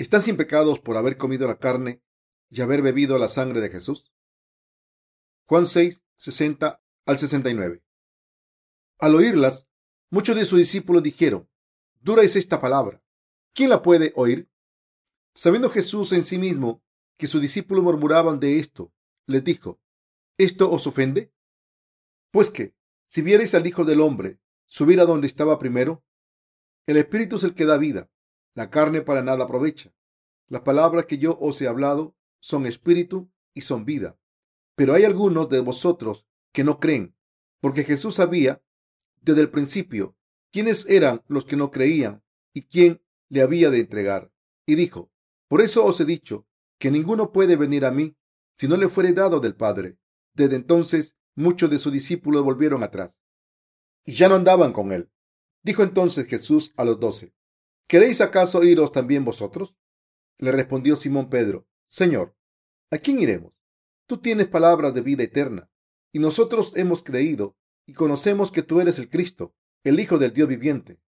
¿Están sin pecados por haber comido la carne y haber bebido la sangre de Jesús? Juan 6, 60 al 69. Al oírlas, muchos de sus discípulos dijeron, Dura es esta palabra. ¿Quién la puede oír? Sabiendo Jesús en sí mismo que sus discípulos murmuraban de esto, les dijo, ¿esto os ofende? Pues que, si viereis al Hijo del Hombre subir a donde estaba primero, el Espíritu es el que da vida, la carne para nada aprovecha. Las palabras que yo os he hablado son espíritu y son vida. Pero hay algunos de vosotros que no creen, porque Jesús sabía desde el principio quiénes eran los que no creían y quién le había de entregar. Y dijo, por eso os he dicho que ninguno puede venir a mí si no le fuere dado del Padre. Desde entonces muchos de sus discípulos volvieron atrás y ya no andaban con él. Dijo entonces Jesús a los doce, ¿queréis acaso iros también vosotros? Le respondió Simón Pedro, Señor, ¿a quién iremos? Tú tienes palabras de vida eterna, y nosotros hemos creído y conocemos que tú eres el Cristo, el Hijo del Dios viviente.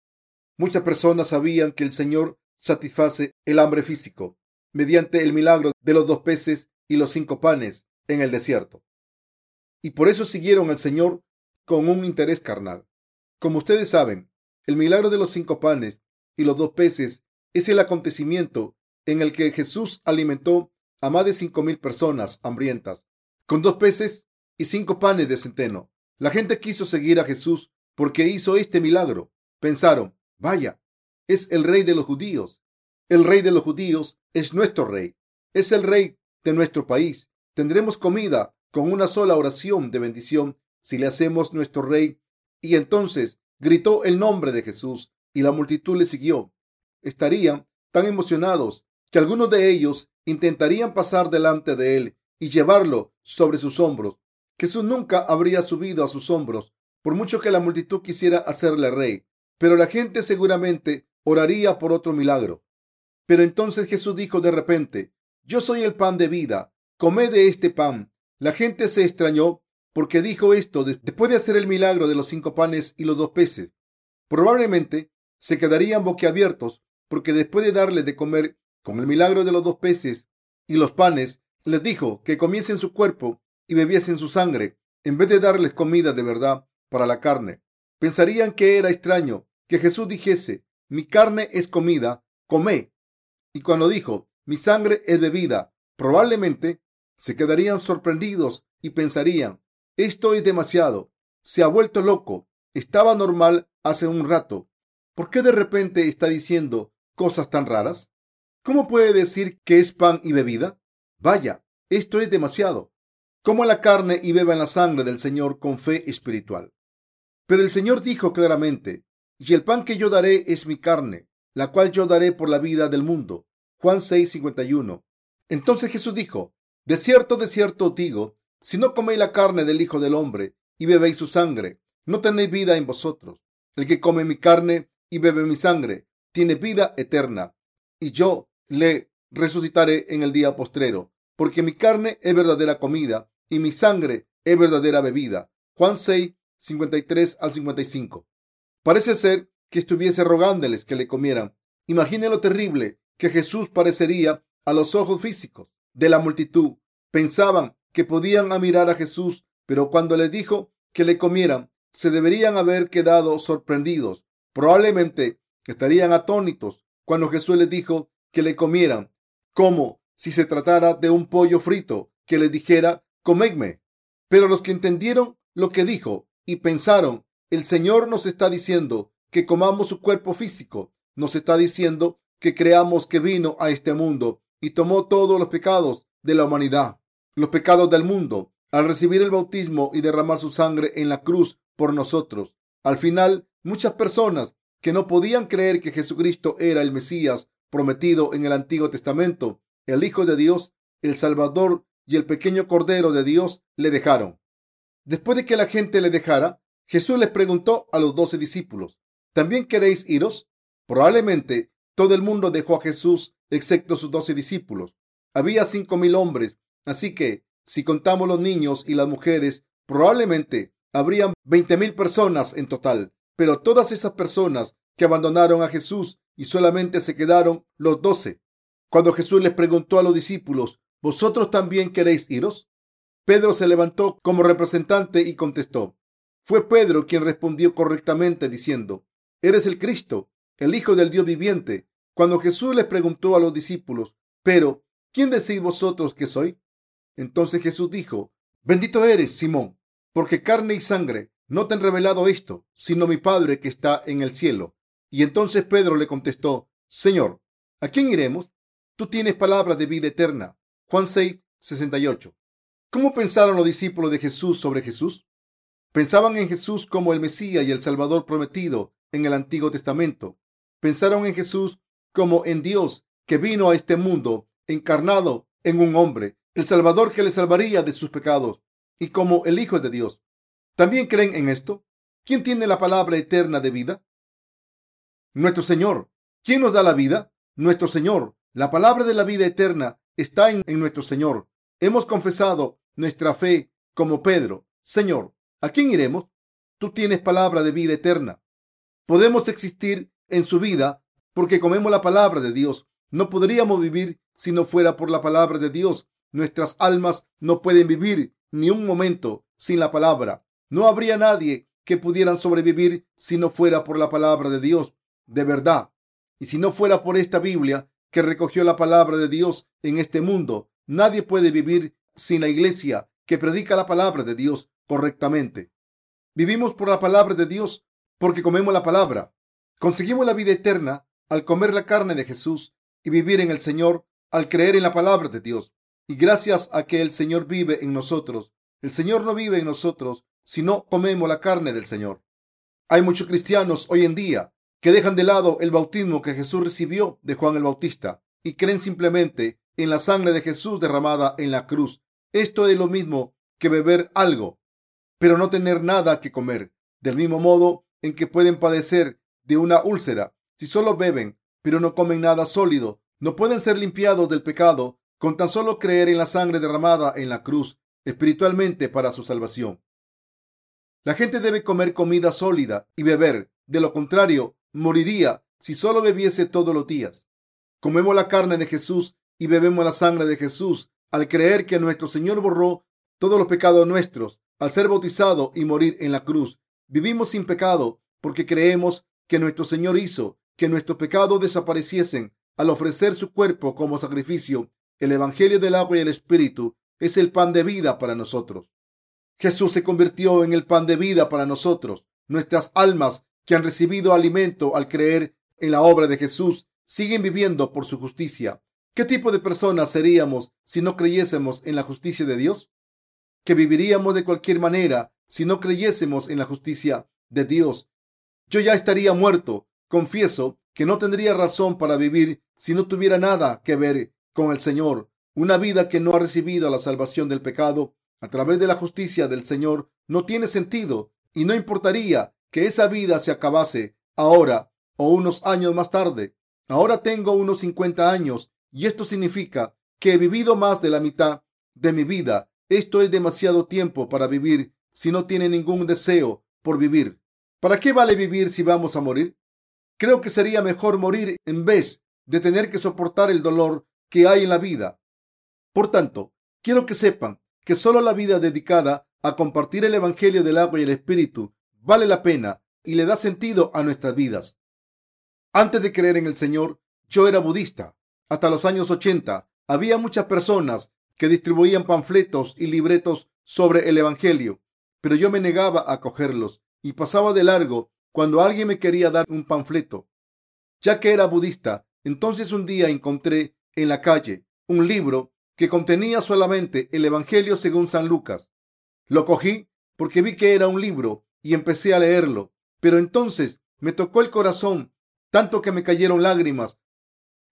Muchas personas sabían que el Señor satisface el hambre físico mediante el milagro de los dos peces y los cinco panes en el desierto. Y por eso siguieron al Señor con un interés carnal. Como ustedes saben, el milagro de los cinco panes y los dos peces es el acontecimiento en el que Jesús alimentó a más de cinco mil personas hambrientas con dos peces y cinco panes de centeno. La gente quiso seguir a Jesús porque hizo este milagro. Pensaron, vaya, es el rey de los judíos. El rey de los judíos es nuestro rey. Es el rey de nuestro país. Tendremos comida con una sola oración de bendición si le hacemos nuestro rey. Y entonces gritó el nombre de Jesús y la multitud le siguió. Estarían tan emocionados que algunos de ellos intentarían pasar delante de él y llevarlo sobre sus hombros. Jesús nunca habría subido a sus hombros, por mucho que la multitud quisiera hacerle rey, pero la gente seguramente oraría por otro milagro. Pero entonces Jesús dijo de repente, Yo soy el pan de vida, comed de este pan. La gente se extrañó porque dijo esto después de hacer el milagro de los cinco panes y los dos peces. Probablemente se quedarían boquiabiertos porque después de darles de comer con el milagro de los dos peces y los panes, les dijo que comiesen su cuerpo y bebiesen su sangre, en vez de darles comida de verdad para la carne. Pensarían que era extraño que Jesús dijese, mi carne es comida, comé. Y cuando dijo, mi sangre es bebida, probablemente se quedarían sorprendidos y pensarían, esto es demasiado, se ha vuelto loco, estaba normal hace un rato. ¿Por qué de repente está diciendo cosas tan raras? ¿Cómo puede decir que es pan y bebida? Vaya, esto es demasiado. Como la carne y beba en la sangre del Señor con fe espiritual. Pero el Señor dijo claramente, y el pan que yo daré es mi carne, la cual yo daré por la vida del mundo. Juan 6:51. Entonces Jesús dijo, de cierto, de cierto digo, si no coméis la carne del Hijo del Hombre y bebéis su sangre, no tenéis vida en vosotros. El que come mi carne y bebe mi sangre tiene vida eterna, y yo le resucitaré en el día postrero, porque mi carne es verdadera comida y mi sangre es verdadera bebida. Juan 6, 53 al 55. Parece ser que estuviese rogándoles que le comieran. Imagine lo terrible que Jesús parecería a los ojos físicos de la multitud. Pensaban que podían mirar a Jesús, pero cuando les dijo que le comieran, se deberían haber quedado sorprendidos. Probablemente estarían atónitos cuando Jesús les dijo que le comieran, como si se tratara de un pollo frito que les dijera, comedme. Pero los que entendieron lo que dijo y pensaron, el Señor nos está diciendo que comamos su cuerpo físico, nos está diciendo que creamos que vino a este mundo y tomó todos los pecados de la humanidad, los pecados del mundo, al recibir el bautismo y derramar su sangre en la cruz por nosotros. Al final, muchas personas que no podían creer que Jesucristo era el Mesías prometido en el Antiguo Testamento, el Hijo de Dios, el Salvador y el pequeño Cordero de Dios le dejaron. Después de que la gente le dejara, Jesús les preguntó a los doce discípulos, ¿también queréis iros? Probablemente todo el mundo dejó a Jesús excepto sus doce discípulos. Había cinco mil hombres, así que si contamos los niños y las mujeres, probablemente habrían veinte mil personas en total. Pero todas esas personas que abandonaron a Jesús y solamente se quedaron los doce. Cuando Jesús les preguntó a los discípulos, ¿vosotros también queréis iros? Pedro se levantó como representante y contestó. Fue Pedro quien respondió correctamente diciendo, Eres el Cristo, el Hijo del Dios viviente. Cuando Jesús les preguntó a los discípulos, pero, ¿quién decís vosotros que soy? Entonces Jesús dijo, Bendito eres, Simón, porque carne y sangre no te han revelado esto, sino mi Padre que está en el cielo. Y entonces Pedro le contestó, Señor, ¿a quién iremos? Tú tienes palabras de vida eterna. Juan 6, 68. ¿Cómo pensaron los discípulos de Jesús sobre Jesús? Pensaban en Jesús como el Mesías y el Salvador prometido en el Antiguo Testamento. Pensaron en Jesús como en Dios que vino a este mundo encarnado en un hombre, el Salvador que le salvaría de sus pecados, y como el Hijo de Dios. ¿También creen en esto? ¿Quién tiene la palabra eterna de vida? Nuestro Señor. ¿Quién nos da la vida? Nuestro Señor. La palabra de la vida eterna está en, nuestro Señor. Hemos confesado nuestra fe como Pedro. Señor, ¿a quién iremos? Tú tienes palabra de vida eterna. Podemos existir en su vida porque comemos la palabra de Dios. No podríamos vivir si no fuera por la palabra de Dios. Nuestras almas no pueden vivir ni un momento sin la palabra. No habría nadie que pudieran sobrevivir si no fuera por la palabra de Dios, de verdad. Y si no fuera por esta Biblia que recogió la palabra de Dios en este mundo, nadie puede vivir sin la iglesia que predica la palabra de Dios correctamente. Vivimos por la palabra de Dios porque comemos la palabra. Conseguimos la vida eterna al comer la carne de Jesús y vivir en el Señor al creer en la palabra de Dios. Y gracias a que el Señor vive en nosotros, el Señor no vive en nosotros si no comemos la carne del Señor. Hay muchos cristianos hoy en día que dejan de lado el bautismo que Jesús recibió de Juan el Bautista y creen simplemente en la sangre de Jesús derramada en la cruz. Esto es lo mismo que beber algo, pero no tener nada que comer. Del mismo modo en que pueden padecer de una úlcera si solo beben, pero no comen nada sólido, no pueden ser limpiados del pecado con tan solo creer en la sangre derramada en la cruz espiritualmente para su salvación. La gente debe comer comida sólida y beber, de lo contrario, moriría si solo bebiese todos los días. Comemos la carne de Jesús y bebemos la sangre de Jesús al creer que nuestro Señor borró todos los pecados nuestros al ser bautizado y morir en la cruz. Vivimos sin pecado porque creemos que nuestro Señor hizo que nuestros pecados desapareciesen al ofrecer su cuerpo como sacrificio. El Evangelio del agua y el Espíritu es el pan de vida para nosotros. Jesús se convirtió en el pan de vida para nosotros. Nuestras almas que han recibido alimento al creer en la obra de Jesús siguen viviendo por su justicia. ¿Qué tipo de personas seríamos si no creyésemos en la justicia de Dios? Que viviríamos de cualquier manera si no creyésemos en la justicia de Dios. Yo ya estaría muerto. Confieso que no tendría razón para vivir si no tuviera nada que ver con el Señor. Una vida que no ha recibido la salvación del pecado a través de la justicia del Señor no tiene sentido y no importaría que esa vida se acabase ahora o unos años más tarde. Ahora tengo unos 50 años y esto significa que he vivido más de la mitad de mi vida. Esto es demasiado tiempo para vivir si no tiene ningún deseo por vivir. ¿Para qué vale vivir si vamos a morir? Creo que sería mejor morir en vez de tener que soportar el dolor que hay en la vida. Por tanto, quiero que sepan que solo la vida dedicada a compartir el Evangelio del agua y el Espíritu vale la pena y le da sentido a nuestras vidas. Antes de creer en el Señor, yo era budista. Hasta los años 80 había muchas personas que distribuían panfletos y libretos sobre el Evangelio, pero yo me negaba a cogerlos y pasaba de largo cuando alguien me quería dar un panfleto. Ya que era budista, entonces un día encontré en la calle un libro que contenía solamente el Evangelio según San Lucas. Lo cogí porque vi que era un libro y empecé a leerlo, pero entonces me tocó el corazón tanto que me cayeron lágrimas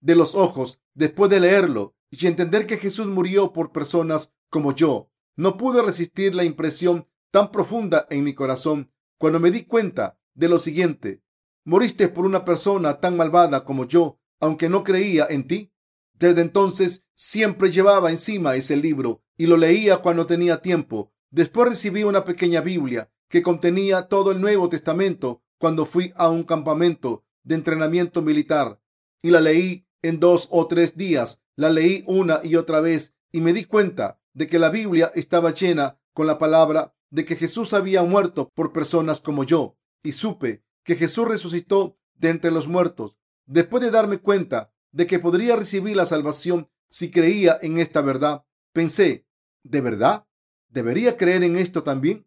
de los ojos después de leerlo y entender que Jesús murió por personas como yo. No pude resistir la impresión tan profunda en mi corazón cuando me di cuenta de lo siguiente. Moriste por una persona tan malvada como yo, aunque no creía en ti. Desde entonces siempre llevaba encima ese libro y lo leía cuando tenía tiempo. Después recibí una pequeña Biblia que contenía todo el Nuevo Testamento cuando fui a un campamento de entrenamiento militar y la leí en dos o tres días. La leí una y otra vez y me di cuenta de que la Biblia estaba llena con la palabra de que Jesús había muerto por personas como yo y supe que Jesús resucitó de entre los muertos. Después de darme cuenta de que podría recibir la salvación si creía en esta verdad, pensé, ¿de verdad? ¿Debería creer en esto también?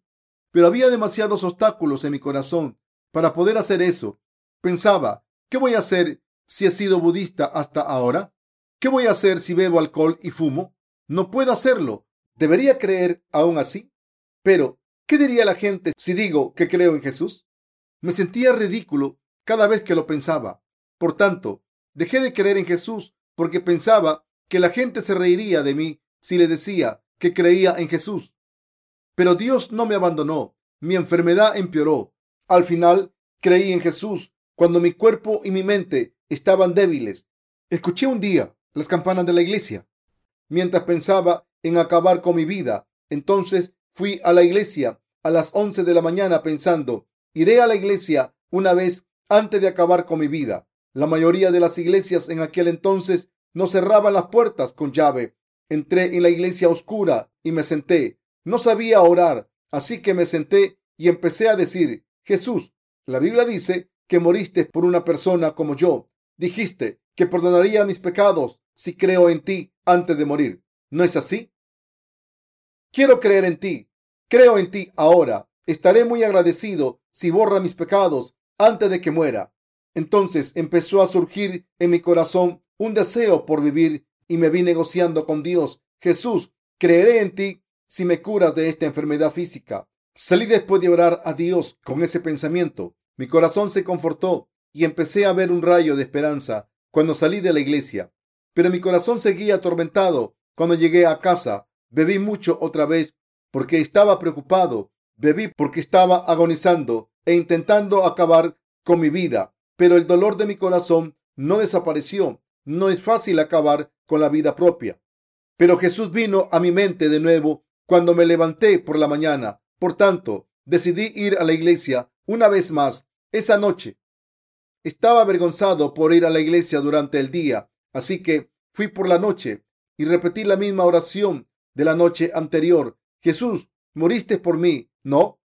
Pero había demasiados obstáculos en mi corazón para poder hacer eso. Pensaba, ¿qué voy a hacer si he sido budista hasta ahora? ¿Qué voy a hacer si bebo alcohol y fumo? No puedo hacerlo. ¿Debería creer aún así? Pero, ¿qué diría la gente si digo que creo en Jesús? Me sentía ridículo cada vez que lo pensaba. Por tanto, dejé de creer en Jesús porque pensaba que la gente se reiría de mí si le decía que creía en Jesús. Pero Dios no me abandonó. Mi enfermedad empeoró. Al final, creí en Jesús cuando mi cuerpo y mi mente estaban débiles. Escuché un día las campanas de la iglesia mientras pensaba en acabar con mi vida. Entonces fui a la iglesia a las once de la mañana pensando, iré a la iglesia una vez antes de acabar con mi vida. La mayoría de las iglesias en aquel entonces no cerraban las puertas con llave. Entré en la iglesia oscura y me senté. No sabía orar, así que me senté y empecé a decir, Jesús, la Biblia dice que moriste por una persona como yo. Dijiste que perdonaría mis pecados si creo en ti antes de morir. ¿No es así? Quiero creer en ti. Creo en ti ahora. Estaré muy agradecido si borra mis pecados antes de que muera. Entonces empezó a surgir en mi corazón un deseo por vivir y me vi negociando con Dios. Jesús, creeré en ti si me curas de esta enfermedad física. Salí después de orar a Dios con ese pensamiento. Mi corazón se confortó y empecé a ver un rayo de esperanza cuando salí de la iglesia. Pero mi corazón seguía atormentado cuando llegué a casa. Bebí mucho otra vez porque estaba preocupado. Bebí porque estaba agonizando e intentando acabar con mi vida. Pero el dolor de mi corazón no desapareció. No es fácil acabar con la vida propia. Pero Jesús vino a mi mente de nuevo cuando me levanté por la mañana. Por tanto, decidí ir a la iglesia una vez más esa noche. Estaba avergonzado por ir a la iglesia durante el día, así que fui por la noche y repetí la misma oración de la noche anterior. Jesús, moriste por mí, ¿no?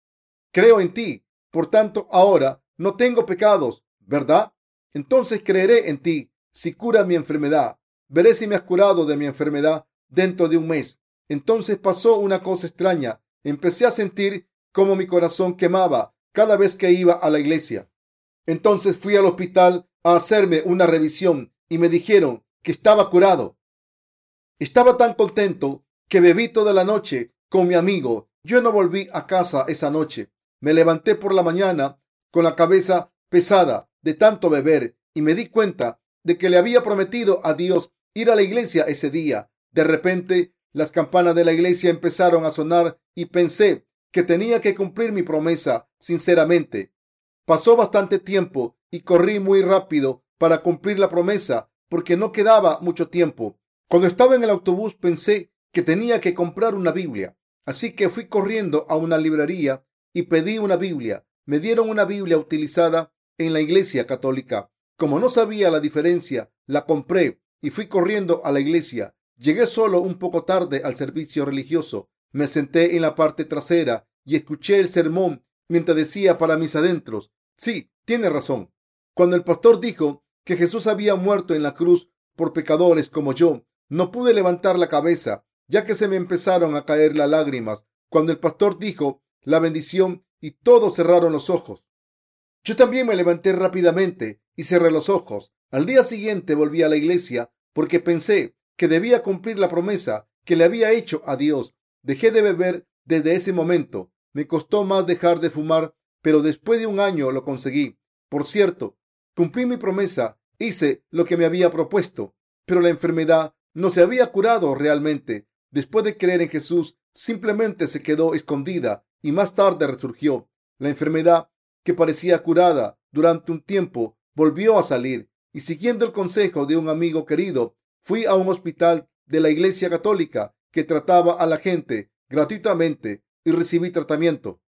Creo en ti. Por tanto, ahora no tengo pecados, ¿verdad? Entonces creeré en ti si curas mi enfermedad. Veré si me has curado de mi enfermedad dentro de un mes. Entonces pasó una cosa extraña. Empecé a sentir como mi corazón quemaba cada vez que iba a la iglesia. Entonces fui al hospital a hacerme una revisión y me dijeron que estaba curado. Estaba tan contento que bebí toda la noche con mi amigo. Yo no volví a casa esa noche. Me levanté por la mañana con la cabeza pesada de tanto beber y me di cuenta de que le había prometido a Dios ir a la iglesia ese día. De repente, las campanas de la iglesia empezaron a sonar y pensé que tenía que cumplir mi promesa sinceramente. Pasó bastante tiempo y corrí muy rápido para cumplir la promesa porque no quedaba mucho tiempo. Cuando estaba en el autobús pensé que tenía que comprar una Biblia, así que fui corriendo a una librería y pedí una Biblia. Me dieron una Biblia utilizada en la iglesia católica. Como no sabía la diferencia, la compré y fui corriendo a la iglesia. Llegué solo un poco tarde al servicio religioso. Me senté en la parte trasera y escuché el sermón mientras decía para mis adentros, sí, tiene razón. Cuando el pastor dijo que Jesús había muerto en la cruz por pecadores como yo, no pude levantar la cabeza, ya que se me empezaron a caer las lágrimas cuando el pastor dijo la bendición y todos cerraron los ojos. Yo también me levanté rápidamente y cerré los ojos. Al día siguiente volví a la iglesia porque pensé que debía cumplir la promesa que le había hecho a Dios. Dejé de beber desde ese momento. Me costó más dejar de fumar, pero después de un año lo conseguí. Por cierto, cumplí mi promesa, hice lo que me había propuesto, pero la enfermedad no se había curado realmente. Después de creer en Jesús, simplemente se quedó escondida y más tarde resurgió. La enfermedad, que parecía curada durante un tiempo, volvió a salir y siguiendo el consejo de un amigo querido, fui a un hospital de la Iglesia Católica que trataba a la gente gratuitamente y recibí tratamiento.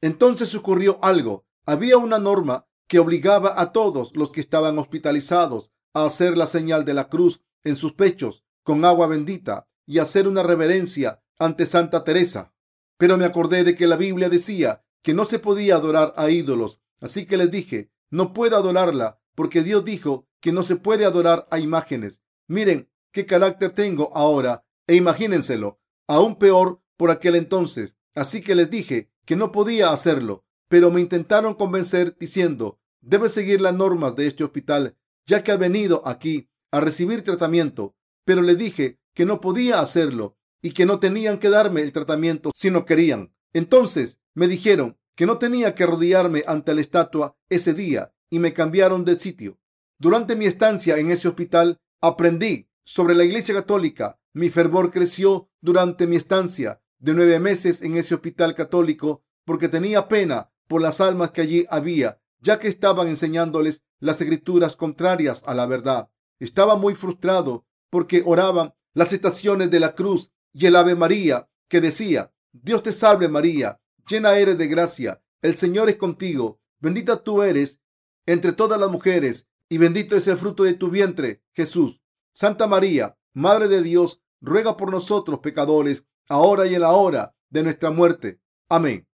Entonces ocurrió algo. Había una norma que obligaba a todos los que estaban hospitalizados a hacer la señal de la cruz en sus pechos con agua bendita y hacer una reverencia ante Santa Teresa. Pero me acordé de que la Biblia decía que no se podía adorar a ídolos, así que les dije, no puedo adorarla porque Dios dijo que no se puede adorar a imágenes. Miren qué carácter tengo ahora e imagínenselo, aún peor por aquel entonces. Así que les dije que no podía hacerlo, pero me intentaron convencer diciendo, debe seguir las normas de este hospital, ya que ha venido aquí a recibir tratamiento. Pero le dije que no podía hacerlo y que no tenían que darme el tratamiento si no querían. Entonces me dijeron que no tenía que arrodillarme ante la estatua ese día y me cambiaron de sitio. Durante mi estancia en ese hospital aprendí sobre la Iglesia Católica. Mi fervor creció durante mi estancia de nueve meses en ese hospital católico porque tenía pena por las almas que allí había, ya que estaban enseñándoles las escrituras contrarias a la verdad. Estaba muy frustrado porque oraban las estaciones de la cruz y el Ave María que decía, Dios te salve María, llena eres de gracia, el Señor es contigo, bendita tú eres entre todas las mujeres y bendito es el fruto de tu vientre, Jesús. Santa María, Madre de Dios, ruega por nosotros pecadores, ahora y en la hora de nuestra muerte. Amén.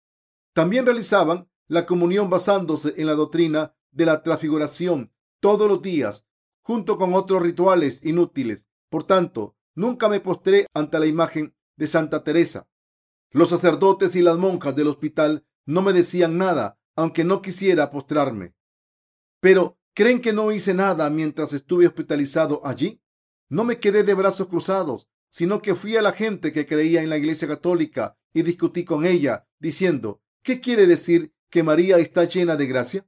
También realizaban la comunión basándose en la doctrina de la transfiguración todos los días, junto con otros rituales inútiles. Por tanto, nunca me postré ante la imagen de Santa Teresa. Los sacerdotes y las monjas del hospital no me decían nada, aunque no quisiera postrarme. Pero, ¿creen que no hice nada mientras estuve hospitalizado allí? No me quedé de brazos cruzados, sino que fui a la gente que creía en la Iglesia Católica y discutí con ella, diciendo, ¿qué quiere decir que María está llena de gracia?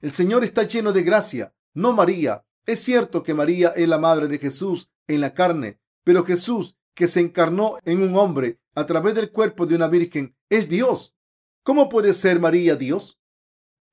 El Señor está lleno de gracia, no María. Es cierto que María es la madre de Jesús en la carne, pero Jesús, que se encarnó en un hombre a través del cuerpo de una virgen, es Dios. ¿Cómo puede ser María Dios?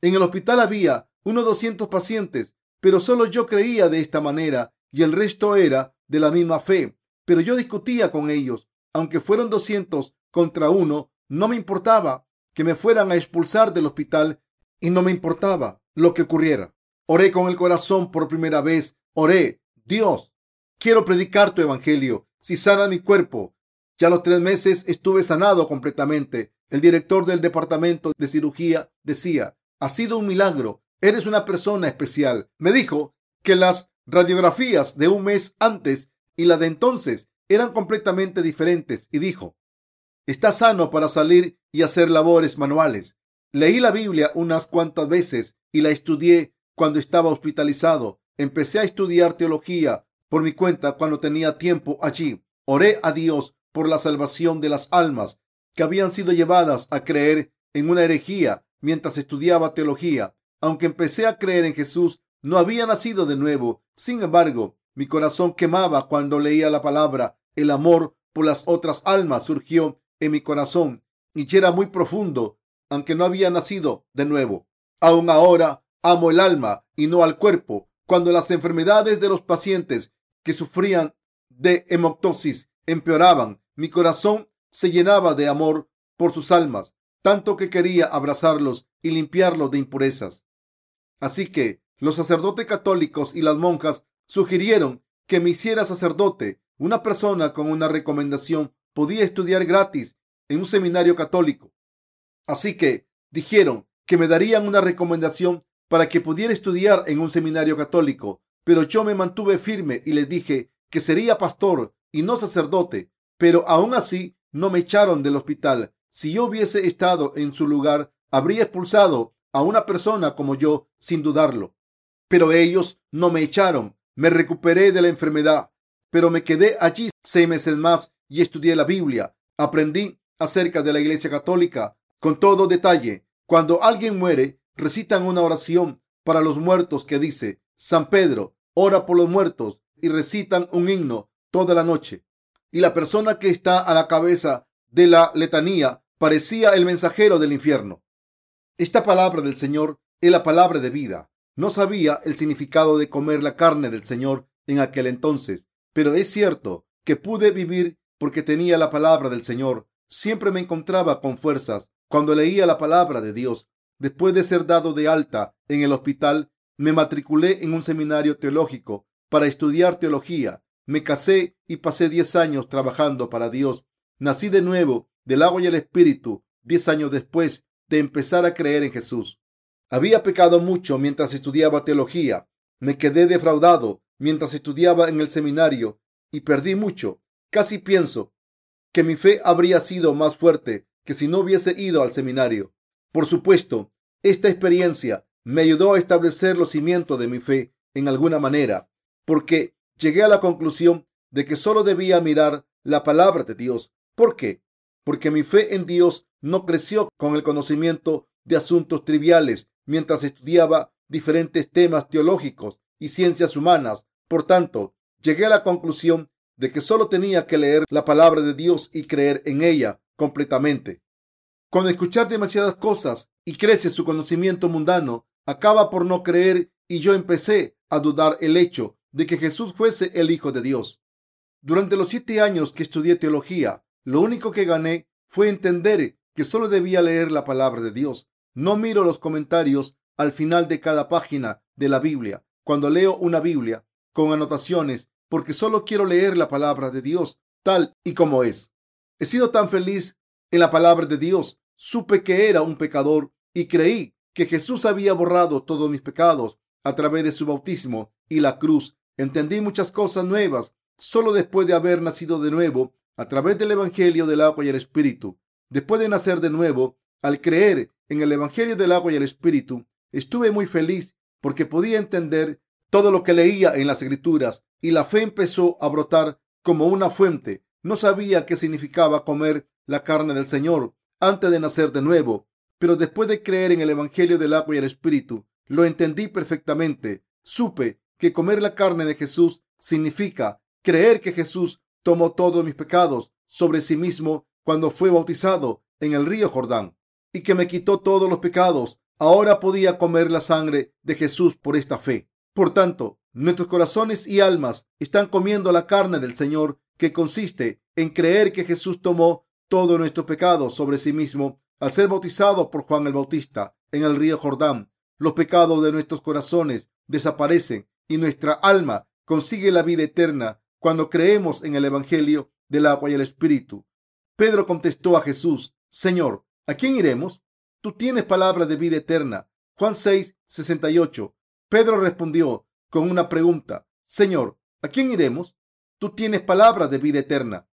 En el hospital había unos 200 pacientes, pero solo yo creía de esta manera y el resto era de la misma fe. Pero yo discutía con ellos. Aunque fueron 200 contra uno, no me importaba que me fueran a expulsar del hospital y no me importaba lo que ocurriera. Oré con el corazón por primera vez. Oré, Dios, quiero predicar tu evangelio. Si sana mi cuerpo. Ya los tres meses estuve sanado completamente. El director del departamento de cirugía decía, ha sido un milagro. Eres una persona especial. Me dijo que las radiografías de un mes antes y la de entonces eran completamente diferentes y dijo, está sano para salir y hacer labores manuales. Leí la Biblia unas cuantas veces y la estudié cuando estaba hospitalizado. Empecé a estudiar teología por mi cuenta cuando tenía tiempo allí. Oré a Dios por la salvación de las almas que habían sido llevadas a creer en una herejía mientras estudiaba teología. Aunque empecé a creer en Jesús, no había nacido de nuevo. Sin embargo, mi corazón quemaba cuando leía la palabra. El amor por las otras almas surgió en mi corazón y era muy profundo, aunque no había nacido de nuevo. Aún ahora amo el alma y no al cuerpo. Cuando las enfermedades de los pacientes que sufrían de hemoptosis empeoraban, mi corazón se llenaba de amor por sus almas, tanto que quería abrazarlos y limpiarlos de impurezas. Así que los sacerdotes católicos y las monjas sugirieron que me hiciera sacerdote. Una persona con una recomendación podía estudiar gratis en un seminario católico. Así que dijeron que me darían una recomendación para que pudiera estudiar en un seminario católico, pero yo me mantuve firme y les dije que sería pastor y no sacerdote, pero aún así no me echaron del hospital. Si yo hubiese estado en su lugar, habría expulsado a una persona como yo sin dudarlo. Pero ellos no me echaron. Me recuperé de la enfermedad, pero me quedé allí seis meses más y estudié la Biblia. Aprendí acerca de la Iglesia Católica con todo detalle. Cuando alguien muere, recitan una oración para los muertos que dice, San Pedro, ora por los muertos y recitan un himno toda la noche. Y la persona que está a la cabeza de la letanía parecía el mensajero del infierno. Esta palabra del Señor es la palabra de vida. No sabía el significado de comer la carne del Señor en aquel entonces, pero es cierto que pude vivir porque tenía la palabra del Señor. Siempre me encontraba con fuerzas cuando leía la palabra de Dios. Después de ser dado de alta en el hospital, me matriculé en un seminario teológico para estudiar teología. Me casé y pasé diez años trabajando para Dios. Nací de nuevo del agua y el espíritu diez años después de empezar a creer en Jesús. Había pecado mucho mientras estudiaba teología. Me quedé defraudado mientras estudiaba en el seminario y perdí mucho. Casi pienso que mi fe habría sido más fuerte que si no hubiese ido al seminario. Por supuesto, esta experiencia me ayudó a establecer los cimientos de mi fe en alguna manera, porque llegué a la conclusión de que solo debía mirar la palabra de Dios. ¿Por qué? Porque mi fe en Dios no creció con el conocimiento de asuntos triviales mientras estudiaba diferentes temas teológicos y ciencias humanas. Por tanto, llegué a la conclusión de que solo tenía que leer la palabra de Dios y creer en ella completamente. Con escuchar demasiadas cosas y crece su conocimiento mundano, acaba por no creer y yo empecé a dudar el hecho de que Jesús fuese el Hijo de Dios. Durante los siete años que estudié teología, lo único que gané fue entender que solo debía leer la palabra de Dios. No miro los comentarios al final de cada página de la Biblia. Cuando leo una Biblia con anotaciones porque solo quiero leer la palabra de Dios tal y como es. He sido tan feliz en la palabra de Dios. Supe que era un pecador y creí que Jesús había borrado todos mis pecados a través de su bautismo y la cruz. Entendí muchas cosas nuevas solo después de haber nacido de nuevo a través del Evangelio del agua y el Espíritu. Después de nacer de nuevo, al creer en el Evangelio del agua y el Espíritu, estuve muy feliz porque podía entender todo lo que leía en las escrituras y la fe empezó a brotar como una fuente. No sabía qué significaba comer la carne del Señor antes de nacer de nuevo, pero después de creer en el Evangelio del agua y el Espíritu, lo entendí perfectamente. Supe que comer la carne de Jesús significa creer que Jesús tomó todos mis pecados sobre sí mismo cuando fue bautizado en el río Jordán y que me quitó todos los pecados. Ahora podía comer la sangre de Jesús por esta fe. Por tanto, nuestros corazones y almas están comiendo la carne del Señor, que consiste en creer que Jesús tomó todos nuestros pecados sobre sí mismo al ser bautizado por Juan el Bautista en el río Jordán. Los pecados de nuestros corazones desaparecen y nuestra alma consigue la vida eterna cuando creemos en el Evangelio del agua y el Espíritu. Pedro contestó a Jesús, Señor, ¿a quién iremos? Tú tienes palabra de vida eterna. Juan 6, 68. Pedro respondió con una pregunta. Señor, ¿a quién iremos? Tú tienes palabra de vida eterna.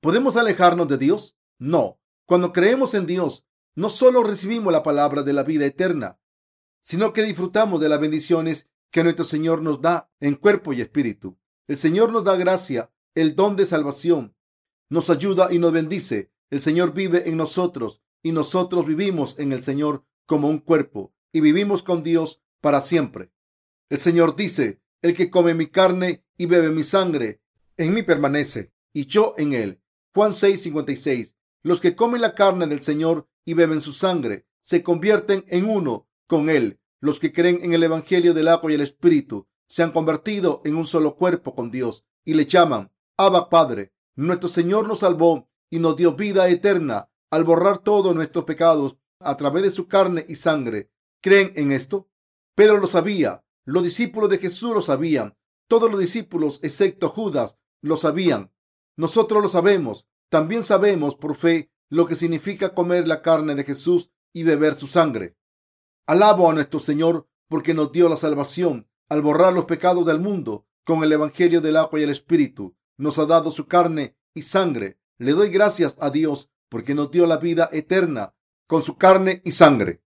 ¿Podemos alejarnos de Dios? No. Cuando creemos en Dios, no solo recibimos la palabra de la vida eterna, sino que disfrutamos de las bendiciones que nuestro Señor nos da en cuerpo y espíritu. El Señor nos da gracia, el don de salvación, nos ayuda y nos bendice. El Señor vive en nosotros y nosotros vivimos en el Señor como un cuerpo y vivimos con Dios para siempre. El Señor dice, el que come mi carne y bebe mi sangre, en mí permanece, y yo en él. Juan 6:56. Los que comen la carne del Señor y beben su sangre, se convierten en uno con él. Los que creen en el Evangelio del agua y el Espíritu, se han convertido en un solo cuerpo con Dios y le llaman Abba Padre. Nuestro Señor nos salvó y nos dio vida eterna al borrar todos nuestros pecados a través de su carne y sangre. ¿Creen en esto? Pedro lo sabía, los discípulos de Jesús lo sabían. Todos los discípulos, excepto Judas, lo sabían. Nosotros lo sabemos. También sabemos por fe lo que significa comer la carne de Jesús y beber su sangre. Alabo a nuestro Señor porque nos dio la salvación al borrar los pecados del mundo con el Evangelio del agua y el Espíritu. Nos ha dado su carne y sangre. Le doy gracias a Dios porque nos dio la vida eterna con su carne y sangre.